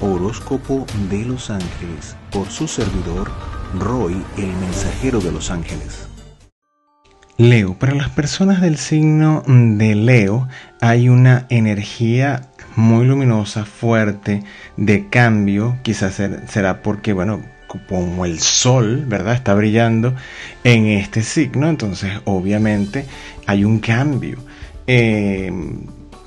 Horóscopo de los Ángeles por su servidor Roy, el mensajero de los ángeles. Leo, para las personas del signo de Leo hay una energía muy luminosa, fuerte, de cambio, quizás será porque, bueno, como el sol, ¿verdad? Está brillando en este signo, entonces obviamente hay un cambio. Eh,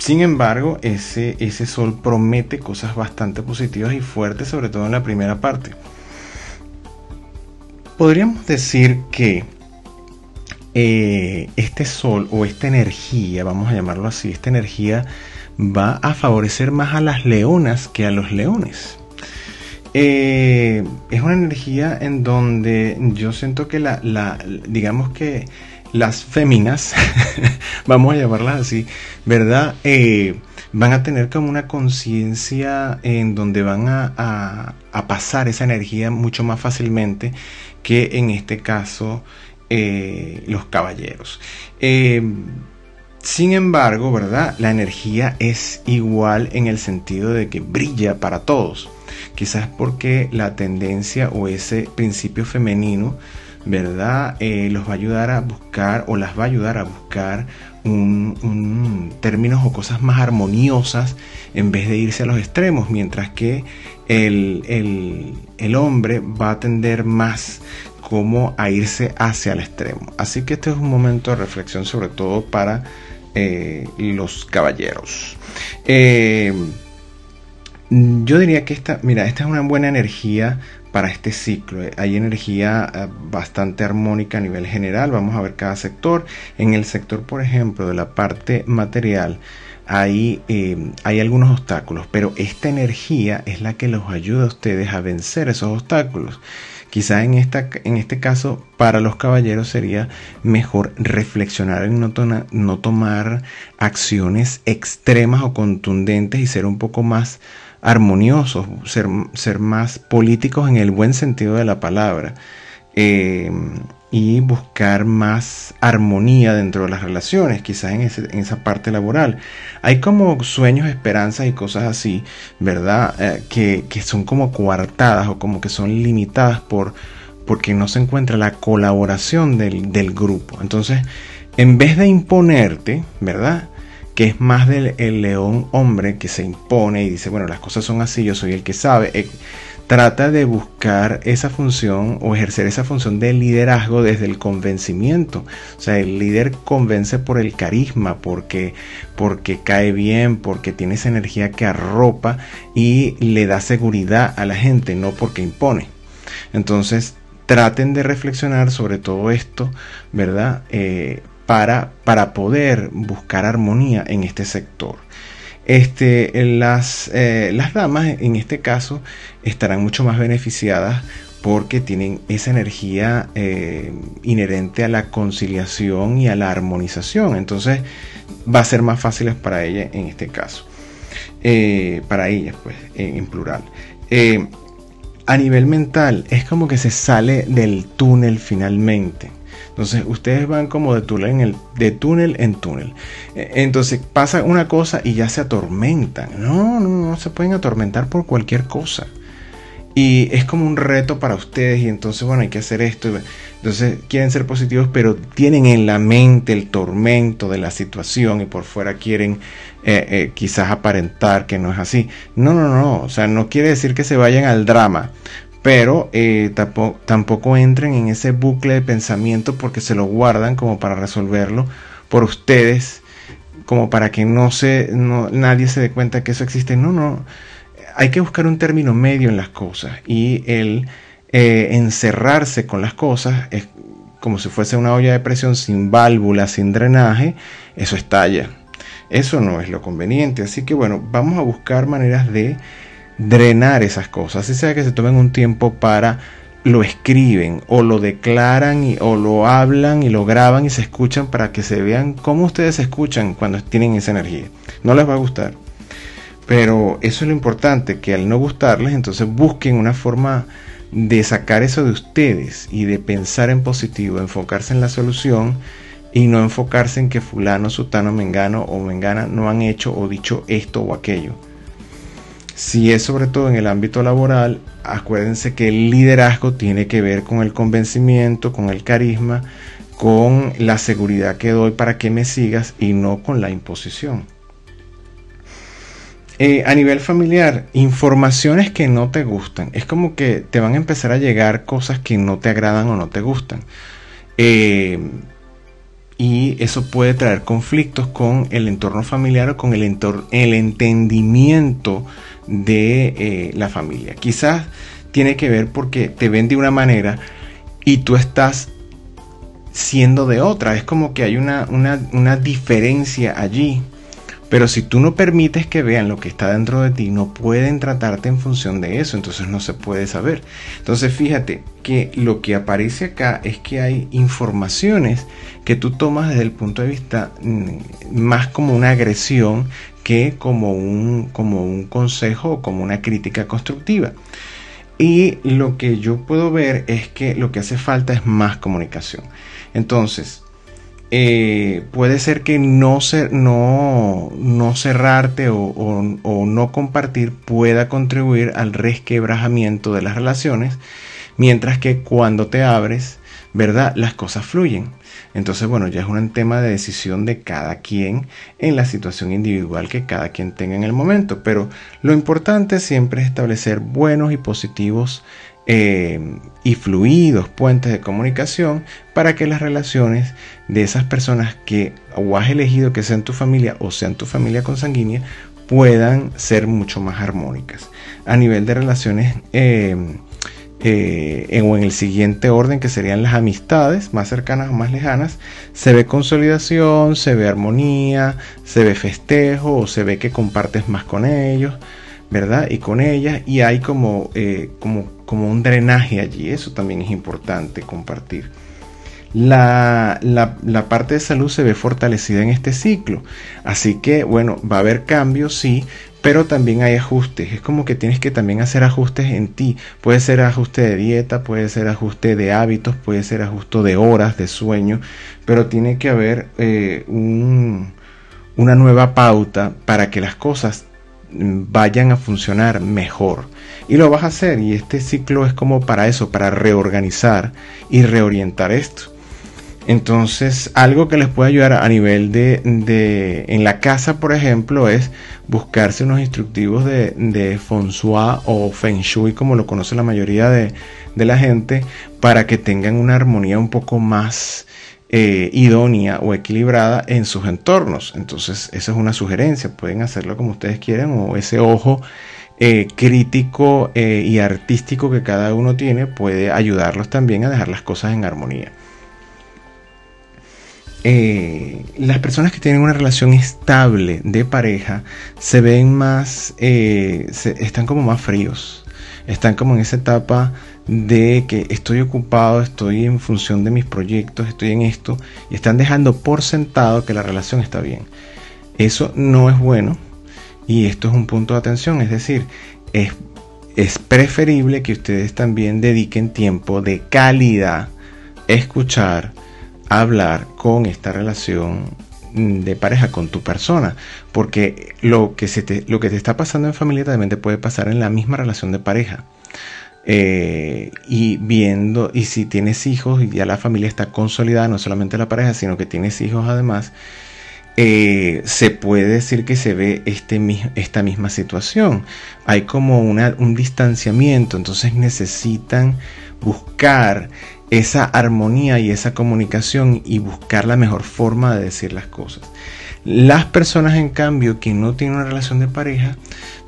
sin embargo, ese, ese sol promete cosas bastante positivas y fuertes, sobre todo en la primera parte. Podríamos decir que eh, este sol o esta energía, vamos a llamarlo así, esta energía va a favorecer más a las leonas que a los leones. Eh, es una energía en donde yo siento que la, la digamos que las féminas, vamos a llamarlas así, ¿verdad? Eh, van a tener como una conciencia en donde van a, pasar esa energía mucho más fácilmente que en este caso eh, los caballeros. Eh, sin embargo, ¿verdad? La energía es igual en el sentido de que brilla para todos. Quizás porque la tendencia o ese principio femenino ¿verdad? Eh, los va a ayudar a buscar o las va a ayudar a buscar un, términos o cosas más armoniosas en vez de irse a los extremos, mientras que el, hombre va a tender más como a irse hacia el extremo. Así que este es un momento de reflexión sobre todo para eh, los caballeros. Eh, yo diría que esta, mira, esta es una buena energía para este ciclo. Hay energía eh, bastante armónica a nivel general. Vamos a ver cada sector. En el sector, por ejemplo, de la parte material, hay, eh, hay algunos obstáculos, pero esta energía es la que los ayuda a ustedes a vencer esos obstáculos. Quizá en, esta, en este caso, para los caballeros sería mejor reflexionar en no, no tomar acciones extremas o contundentes y ser un poco más armoniosos, ser, ser más políticos en el buen sentido de la palabra. Eh, y buscar más armonía dentro de las relaciones, quizás en, esa parte laboral. Hay como sueños, esperanzas y cosas así, ¿verdad? Eh, que, son como coartadas o como que son limitadas por porque no se encuentra la colaboración del, del grupo. Entonces, en vez de imponerte, ¿verdad? Que es más del león hombre que se impone y dice, bueno, las cosas son así, yo soy el que sabe. Eh, trata de buscar esa función o ejercer esa función de liderazgo desde el convencimiento. O sea, el líder convence por el carisma, porque, porque cae bien, porque tiene esa energía que arropa y le da seguridad a la gente, no porque impone. Entonces, traten de reflexionar sobre todo esto, ¿verdad? Eh, para, poder buscar armonía en este sector. Este, las, eh, las damas en este caso estarán mucho más beneficiadas porque tienen esa energía eh, inherente a la conciliación y a la armonización. Entonces va a ser más fácil para ellas en este caso. Eh, para ellas, pues, en plural. a nivel mental, es como que se sale del túnel finalmente. Entonces ustedes van como de túnel en, el, de túnel, en túnel. E, entonces pasa una cosa y ya se atormentan. No, no, no se pueden atormentar por cualquier cosa. Y es como un reto para ustedes y entonces, bueno, hay que hacer esto. Entonces quieren ser positivos, pero tienen en la mente el tormento de la situación y por fuera quieren eh, eh, quizás aparentar que no es así. No, no, no. O sea, no quiere decir que se vayan al drama, pero eh, tampoco, entren en ese bucle de pensamiento porque se lo guardan como para resolverlo por ustedes, como para que no se, nadie se dé cuenta que eso existe. No, no, hay que buscar un término medio en las cosas y el eh, encerrarse con las cosas es como si fuese una olla de presión sin válvula, sin drenaje, eso estalla. Eso no es lo conveniente. Así que bueno, vamos a buscar maneras de drenar esas cosas. Así sea que se tomen un tiempo para lo escriben o lo declaran y, o lo hablan y lo graban y se escuchan para que se vean cómo ustedes se escuchan cuando tienen esa energía. No les va a gustar. Pero eso es lo importante, que al no gustarles, entonces busquen una forma de sacar eso de ustedes y de pensar en positivo, enfocarse en la solución y no enfocarse en que fulano, sutano, mengano o mengana no han hecho o dicho esto o aquello Si es sobre todo en el ámbito laboral, acuérdense que el liderazgo tiene que ver con el convencimiento, con el carisma, con la seguridad que doy para que me sigas y no con la imposición. Eh, a nivel familiar, informaciones que no te gustan. Es como que te van a empezar a llegar cosas que no te agradan o no te gustan. Eh, y eso puede traer conflictos con el entorno familiar o con el, el entendimiento de eh, la familia. Quizás tiene que ver porque te ven de una manera y tú estás siendo de otra. Es como que hay una, una diferencia allí. Pero si tú no permites que vean lo que está dentro de ti, no pueden tratarte en función de eso, entonces no se puede saber. Entonces fíjate que lo que aparece acá es que hay informaciones que tú tomas desde el punto de vista mm, más como una agresión que como un, como un consejo o como una crítica constructiva. Y lo que yo puedo ver es que lo que hace falta es más comunicación. Entonces, eh, puede ser que no, no, no cerrarte o, no compartir pueda contribuir al resquebrajamiento de las relaciones, mientras que cuando te abres, ¿verdad? Las cosas fluyen. Entonces, bueno, ya es un tema de decisión de cada quien en la situación individual que cada quien tenga en el momento. Pero lo importante siempre es establecer buenos y positivos eh, y fluidos puentes de comunicación para que las relaciones de esas personas que o has elegido que sean tu familia o sean tu familia consanguínea puedan ser mucho más armónicas. A nivel de relaciones eh, eh, o en el siguiente orden que serían las amistades más cercanas o más lejanas, se ve consolidación, se ve armonía, se ve festejo o se ve que compartes más con ellos. ¿verdad? Y con ellas, y hay como, como como un drenaje allí. Eso también es importante compartir. La, parte de salud se ve fortalecida en este ciclo. Así que, bueno, va a haber cambios, sí, pero también hay ajustes. Es como que tienes que también hacer ajustes en ti. Puede ser ajuste de dieta, puede ser ajuste de hábitos, puede ser ajuste de horas de sueño, pero tiene que haber eh, una nueva pauta para que las cosas vayan a funcionar mejor. Y lo vas a hacer y este ciclo es como para eso, para reorganizar y reorientar esto. Entonces, algo que les puede ayudar a nivel de, de en la casa, por ejemplo, es buscarse unos instructivos de, de Feng Shui o Feng Shui, como lo conoce la mayoría de, de la gente, para que tengan una armonía un poco más eh, idónea o equilibrada en sus entornos. Entonces, esa es una sugerencia. Pueden hacerlo como ustedes quieran o ese ojo eh, crítico eh, y artístico que cada uno tiene puede ayudarlos también a dejar las cosas en armonía. las personas que tienen una relación estable de pareja se ven más, están como más fríos, están como en esa etapa de que estoy ocupado, estoy en función de mis proyectos, estoy en esto, y están dejando por sentado que la relación está bien. Eso no es bueno y esto es un punto de atención, es decir, es, preferible que ustedes también dediquen tiempo de calidad, escuchar, hablar con esta relación de pareja con tu persona, porque lo que, se te, lo que te está pasando en familia también te puede pasar en la misma relación de pareja. Eh, y viendo, y si tienes hijos y ya la familia está consolidada, no solamente la pareja, sino que tienes hijos además, eh, se puede decir que se ve este, esta misma situación. Hay como una, un distanciamiento, entonces necesitan buscar esa armonía y esa comunicación y buscar la mejor forma de decir las cosas. Las personas, en cambio, que no tienen una relación de pareja,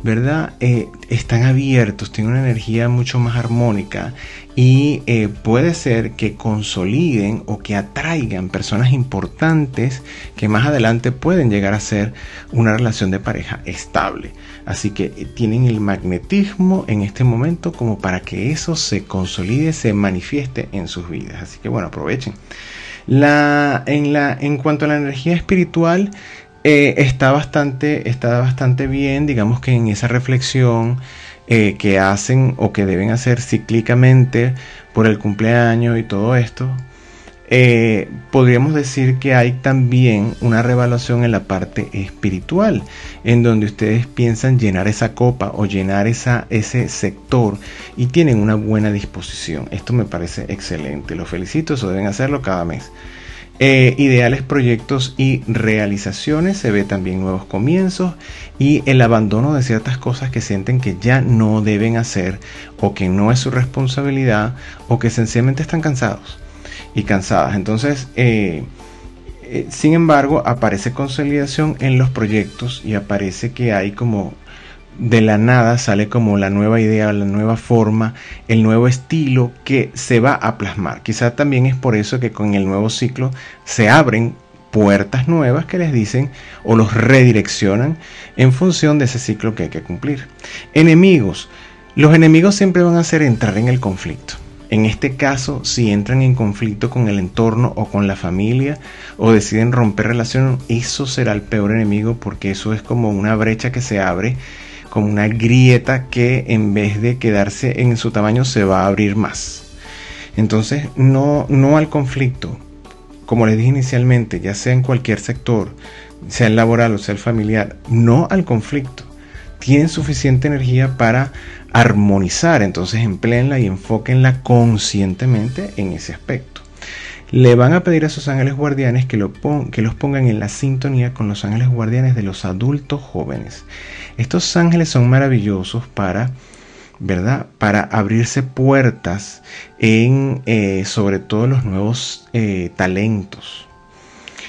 ¿verdad? Eh, están abiertos, tienen una energía mucho más armónica y eh, puede ser que consoliden o que atraigan personas importantes que más adelante pueden llegar a ser una relación de pareja estable. Así que eh, tienen el magnetismo en este momento como para que eso se consolide, se manifieste en sus vidas. Así que bueno, aprovechen. La, en, la, en cuanto a la energía espiritual, eh, está, bastante, está bastante bien, digamos que en esa reflexión eh, que hacen o que deben hacer cíclicamente por el cumpleaños y todo esto, eh, podríamos decir que hay también una revaluación en la parte espiritual, en donde ustedes piensan llenar esa copa o llenar ese sector y tienen una buena disposición. Esto me parece excelente, los felicito, eso deben hacerlo cada mes. Eh, ideales proyectos y realizaciones, se ve también nuevos comienzos y el abandono de ciertas cosas que sienten que ya no deben hacer o que no es su responsabilidad o que sencillamente están cansados y cansadas. Entonces, eh, eh, sin embargo, aparece consolidación en los proyectos y aparece que hay como de la nada sale como la nueva idea, la nueva forma, el nuevo estilo que se va a plasmar. Quizá también es por eso que con el nuevo ciclo se abren puertas nuevas que les dicen o los redireccionan en función de ese ciclo que hay que cumplir. Enemigos. Los enemigos siempre van a hacer entrar en el conflicto. En este caso, si entran en conflicto con el entorno o con la familia o deciden romper relación, eso será el peor enemigo porque eso es como una brecha que se abre, como una grieta que en vez de quedarse en su tamaño se va a abrir más. Entonces, no, no al conflicto. Como les dije inicialmente, ya sea en cualquier sector, sea el laboral o sea el familiar, no al conflicto. Tienen suficiente energía para armonizar, entonces empleenla y enfóquenla conscientemente en ese aspecto. Le van a pedir a sus ángeles guardianes que, lo que los pongan en la sintonía con los ángeles guardianes de los adultos jóvenes. Estos ángeles son maravillosos para, ¿verdad? Para abrirse puertas en, eh, sobre todo, los nuevos eh, talentos.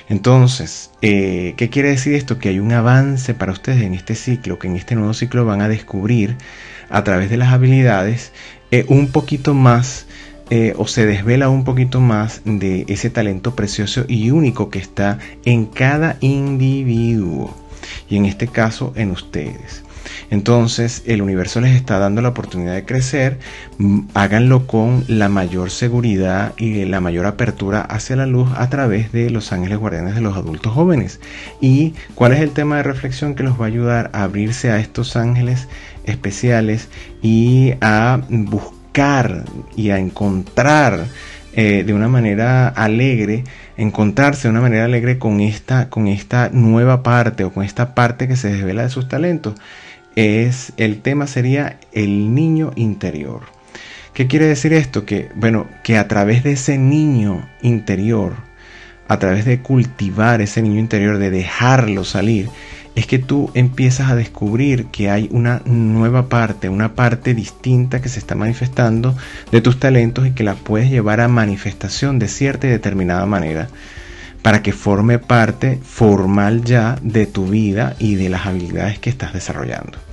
Entonces, eh, ¿qué quiere decir esto? Que hay un avance para ustedes en este ciclo, que en este nuevo ciclo van a descubrir a través de las habilidades eh, un poquito más eh, o se desvela un poquito más de ese talento precioso y único que está en cada individuo y en este caso en ustedes. Entonces el universo les está dando la oportunidad de crecer, mm, háganlo con la mayor seguridad y la mayor apertura hacia la luz a través de los ángeles guardianes de los adultos jóvenes. ¿Y cuál es el tema de reflexión que los va a ayudar a abrirse a estos ángeles especiales y a buscar y a encontrar eh, de una manera alegre, encontrarse de una manera alegre con esta, con esta nueva parte o con esta parte que se desvela de sus talentos. Es, el tema sería el niño interior. ¿Qué quiere decir esto? Que, bueno, que a través de ese niño interior, a través de cultivar ese niño interior, de dejarlo salir, es que tú empiezas a descubrir que hay una nueva parte, una parte distinta que se está manifestando de tus talentos y que la puedes llevar a manifestación de cierta y determinada manera para que forme parte formal ya de tu vida y de las habilidades que estás desarrollando.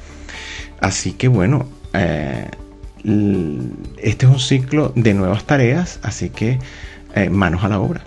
Así que bueno, eh, este es un ciclo de nuevas tareas, así que eh, manos a la obra.